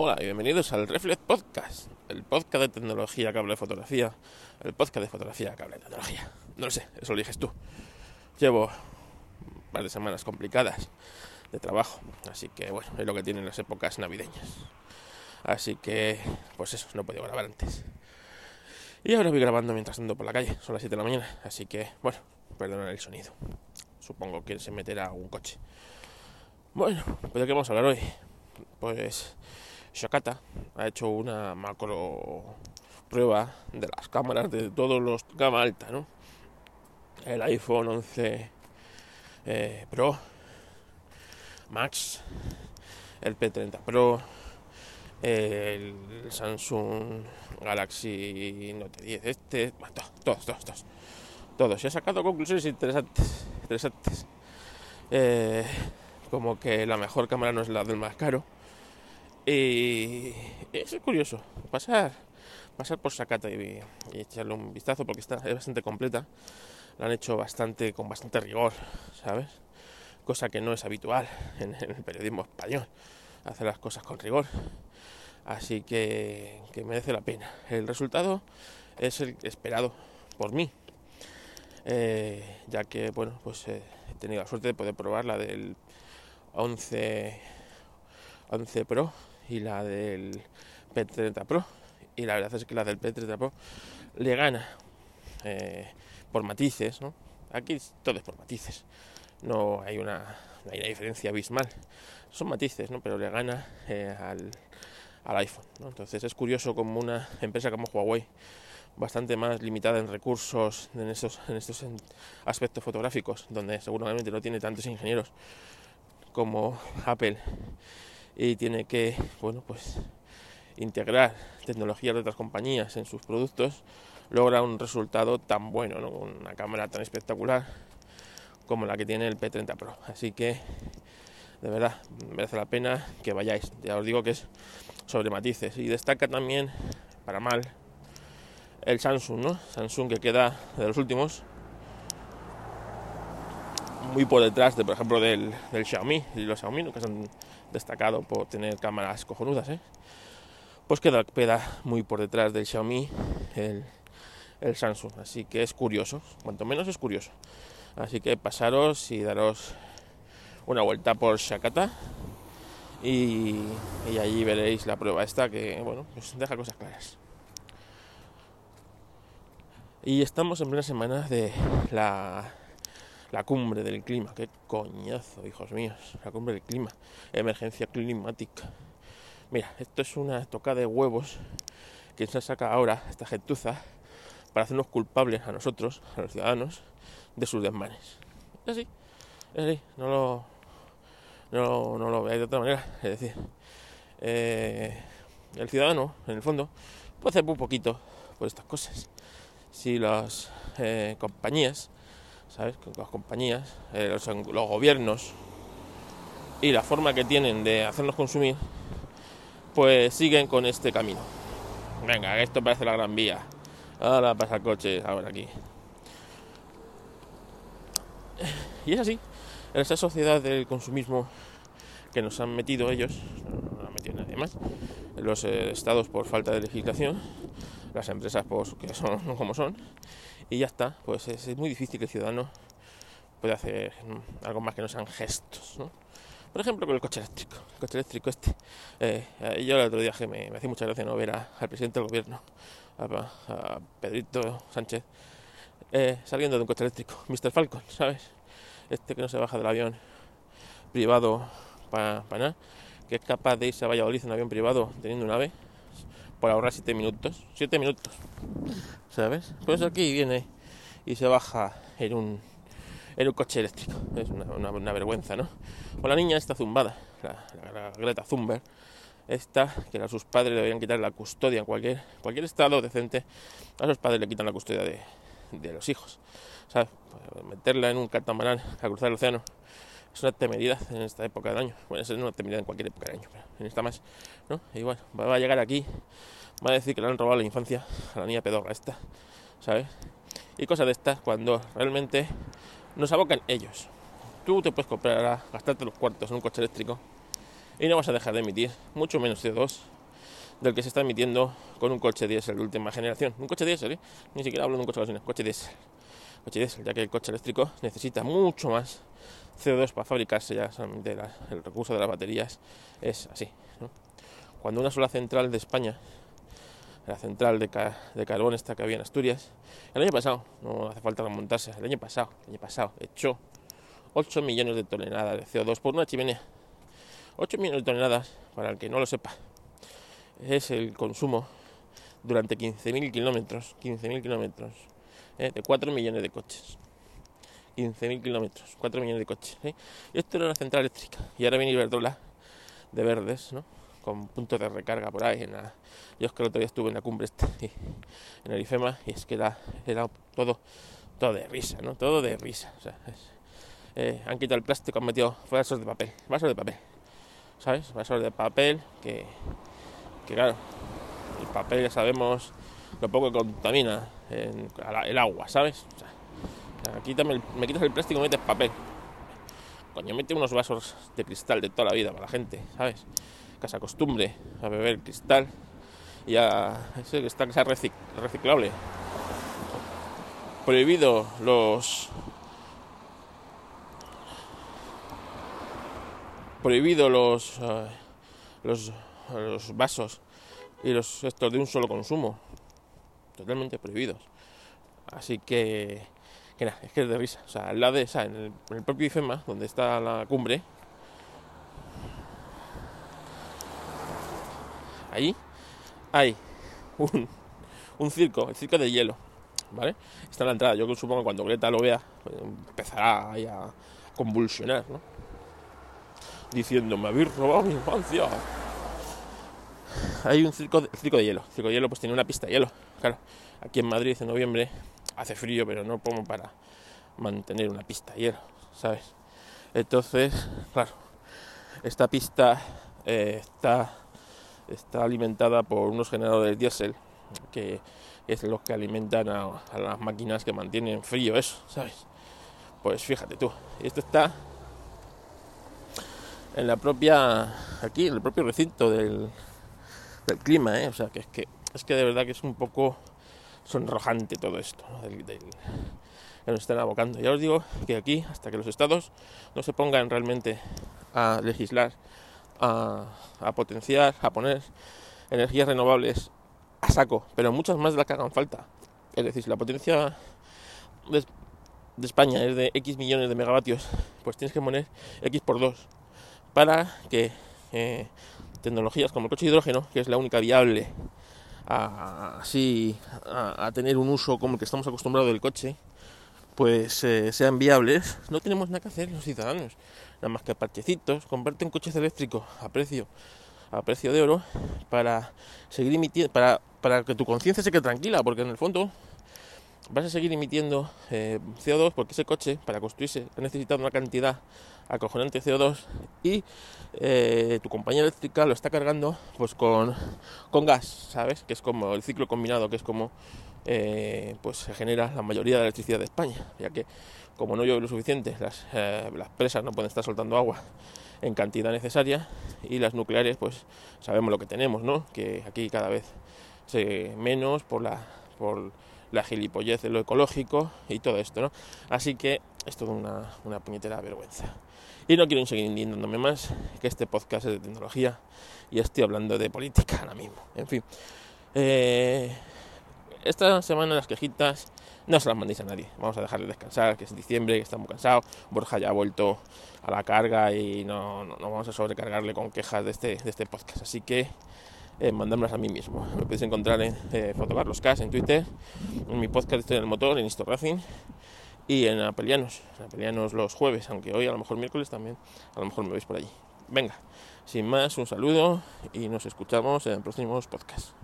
Hola y bienvenidos al Reflex Podcast, el podcast de tecnología que habla de fotografía, el podcast de fotografía que habla de tecnología. No lo sé, eso lo dices tú. Llevo de semanas complicadas de trabajo, así que bueno, es lo que tienen las épocas navideñas. Así que, pues eso, no podido grabar antes. Y ahora voy grabando mientras ando por la calle, son las 7 de la mañana, así que, bueno, perdonar el sonido. Supongo que se meterá un coche. Bueno, ¿pero de qué vamos a hablar hoy? Pues Shakata ha hecho una macro prueba de las cámaras de todos los gama alta, ¿no? El iPhone 11 eh, Pro, Max, el P30 Pro, el Samsung Galaxy Note 10, este, todos, todos, todos, todos. Y ha sacado conclusiones interesantes, interesantes. Eh, como que la mejor cámara no es la del más caro y es curioso, pasar, pasar por Sakata y, echarle un vistazo porque está, es bastante completa. La han hecho bastante, con bastante rigor, ¿sabes? Cosa que no es habitual en, el periodismo español, hacer las cosas con rigor. Así que, merece la pena. El resultado es el esperado por mí, eh, ya que, bueno, pues eh, he tenido la suerte de poder probar la del 11, 11 Pro y la del P30 Pro. Y la verdad es que la del P30 Pro le gana eh, por matices, ¿no? Aquí todo es por matices. No hay una, hay una diferencia abismal. Son matices, ¿no? Pero le gana eh, al, al, iPhone, Entonces es curioso como una empresa como Huawei, bastante más limitada en recursos en estos, en estos aspectos fotográficos, donde seguramente no tiene tantos ingenieros como Apple y tiene que, bueno, pues integrar tecnologías de otras compañías en sus productos, logra un resultado tan bueno, ¿no? una cámara tan espectacular como la que tiene el P30 Pro. Así que, de verdad, merece la pena que vayáis. Ya os digo que es sobre matices. Y destaca también, para mal, el Samsung, ¿no? Samsung que queda de los últimos, muy por detrás de, por ejemplo, del, del Xiaomi y los Xiaomi, que son destacado por tener cámaras cojonudas, ¿eh? pues queda, muy por detrás del Xiaomi el, el Samsung. Así que es curioso, cuanto menos es curioso. Así que pasaros y daros una vuelta por Shakata y, y, allí veréis la prueba esta que, bueno, pues deja cosas claras. Y estamos en plena semana de la la cumbre del clima, qué coñazo, hijos míos, la cumbre del clima, emergencia climática. Mira, esto es una tocada de huevos que se saca ahora esta gentuza para hacernos culpables a nosotros, a los ciudadanos, de sus desmanes. Es así, es así, no lo, no, no lo veáis de otra manera. Es decir, eh, el ciudadano, en el fondo, puede hacer muy poquito por estas cosas. Si las eh, compañías ¿sabes? Las compañías, eh, los, gobiernos y la forma que tienen de hacernos consumir, pues siguen con este camino. Venga, esto parece la gran vía. Ahora pasa coches, ahora aquí. Y es así, en esta sociedad del consumismo que nos han metido ellos, no han metido nadie más, los eh, estados por falta de legislación, las empresas pues, que son como son, y ya está, pues es, muy difícil que el ciudadano pueda hacer algo más que no sean gestos, ¿no? Por ejemplo, con el coche eléctrico. El coche eléctrico este. Eh, eh, yo el otro día me, me hacía mucha gracia no ver al presidente del gobierno, a, Pedrito Sánchez, eh, saliendo de un coche eléctrico. Mr. Falcon, ¿sabes? Este que no se baja del avión privado para nada, que es capaz de irse a Valladolid en avión privado teniendo un ave por ahorrar 7 minutos. 7 minutos. ¿Sabes? Pues aquí viene y se baja en un, en un coche eléctrico. Es una, una, vergüenza, ¿no? O la niña está zumbada, la, Greta Thunberg, esta, que a sus padres le deberían quitar la custodia en cualquier, cualquier estado decente, a sus padres le quitan la custodia de, de los hijos. ¿Sabes? Pues meterla en un catamarán a cruzar el océano es una temeridad en esta época del año. Bueno, es una temeridad en cualquier época del año, pero en esta más, ¿no? Y bueno, va a llegar aquí, va a decir que le han robado la infancia a la niña pedorra esta, ¿sabes? Y cosas de estas cuando realmente nos abocan ellos. Tú te puedes comprar, gastarte los cuartos en un coche eléctrico y no vas a dejar de emitir mucho menos CO2 del que se está emitiendo con un coche diésel de última generación. Un coche diésel, ¿eh? ni siquiera hablo de un coche gasolina, coche diésel. Coche diésel, ya que el coche eléctrico necesita mucho más CO2 para fabricarse, ya solamente el recurso de las baterías es así. Cuando una sola central de España, la central de, de, carbón esta que había en Asturias, el año pasado, no hace falta remontarse, el año pasado, el año pasado, echó 8 millones de toneladas de CO2 por una chimenea. 8 millones de toneladas, para el que no lo sepa, es el consumo durante 15.000 kilómetros, 15.000 kilómetros, ¿eh? de 4 millones de coches. 15.000 kilómetros, 4 millones de coches. ¿eh? Y esto era una central eléctrica. Y ahora viene Iberdrola de verdes, ¿no? Con puntos de recarga por ahí. La... Yo es que el otro día estuve en la cumbre esta, en el IFEMA y es que era, era, todo, todo de risa, ¿no? Todo de risa. Eh, han quitado el plástico, han metido vasos de papel, vasos de papel, ¿sabes? Vasos de papel que que claro, el papel ya sabemos lo poco que contamina el agua, ¿sabes? aquí también me quitas el plástico y metes papel. Coño, mete unos vasos de cristal de toda la vida para la gente, ¿sabes? Que se acostumbre a beber cristal y a ese que sea reciclable. Prohibido los prohibido los eh, los los vasos y los estos de un solo consumo, totalmente prohibidos. Así que, que nada, es que es de risa. O sea, al lado de en el, propio IFEMA, donde está la cumbre, ahí hay un, circo, el circo de hielo, ¿vale? Está en la entrada. Yo supongo que cuando Greta lo vea, pues, empezará a convulsionar, ¿no? Diciendo, me habéis robado mi infancia hay un circo de, hielo. El circo de hielo pues tiene una pista de hielo. Claro, aquí en Madrid en noviembre hace frío, pero no como para mantener una pista de hielo, ¿sabes? Entonces, claro, esta pista eh, está, está alimentada por unos generadores diésel que es los que alimentan a, a, las máquinas que mantienen frío eso, ¿sabes? Pues fíjate tú, esto está en la propia, aquí, en el propio recinto del, del clima, ¿eh? O sea, que es que es que de verdad que es un poco sonrojante todo esto, del, que nos están abocando. Ya os digo que aquí, hasta que los estados no se pongan realmente a legislar, a, potenciar, a poner energías renovables a saco, pero muchas más de las que hagan falta. Es decir, si la potencia de, España es de X millones de megavatios, pues tienes que poner X por 2 para que eh, tecnologías como el coche de hidrógeno, que es la única viable a, así a, tener un uso como el que estamos acostumbrados del coche, pues eh, sean viables, no tenemos nada que hacer los ciudadanos, nada más que parchecitos, comprarte un coche eléctrico a precio a precio de oro para seguir emitiendo, para, para que tu conciencia se quede tranquila, porque en el fondo vas a seguir emitiendo eh, CO2 porque ese coche para construirse ha necesitado una cantidad acojonante de CO2 y eh, tu compañía eléctrica lo está cargando pues con, con gas, ¿sabes? Que es como el ciclo combinado, que es como eh, pues se genera la mayoría de la electricidad de España, ya que como no llueve lo suficiente, las, las presas no pueden estar soltando agua en cantidad necesaria y las nucleares pues sabemos lo que tenemos, ¿no? Que aquí cada vez se menos por la por la gilipollez de lo ecológico y todo esto, ¿no? Así que es toda una, una puñetera vergüenza. Y no quiero seguir indignándome más, que este podcast es de tecnología y estoy hablando de política ahora mismo. En fin, eh, esta semana las quejitas no se las mandéis a nadie. Vamos a dejarle descansar, que es diciembre, que está muy cansado. Borja ya ha vuelto a la carga y no, no, no vamos a sobrecargarle con quejas de este, de este podcast. Así que eh, mandármelas a mí mismo. Me podéis encontrar en eh, Fotocarloscas en Twitter, en mi podcast Estoy en el Motor, en Histo Racing y en Apelianos. En Apelianos los jueves, aunque hoy a lo mejor miércoles también, a lo mejor me veis por allí. Venga, sin más, un saludo y nos escuchamos en próximos podcasts.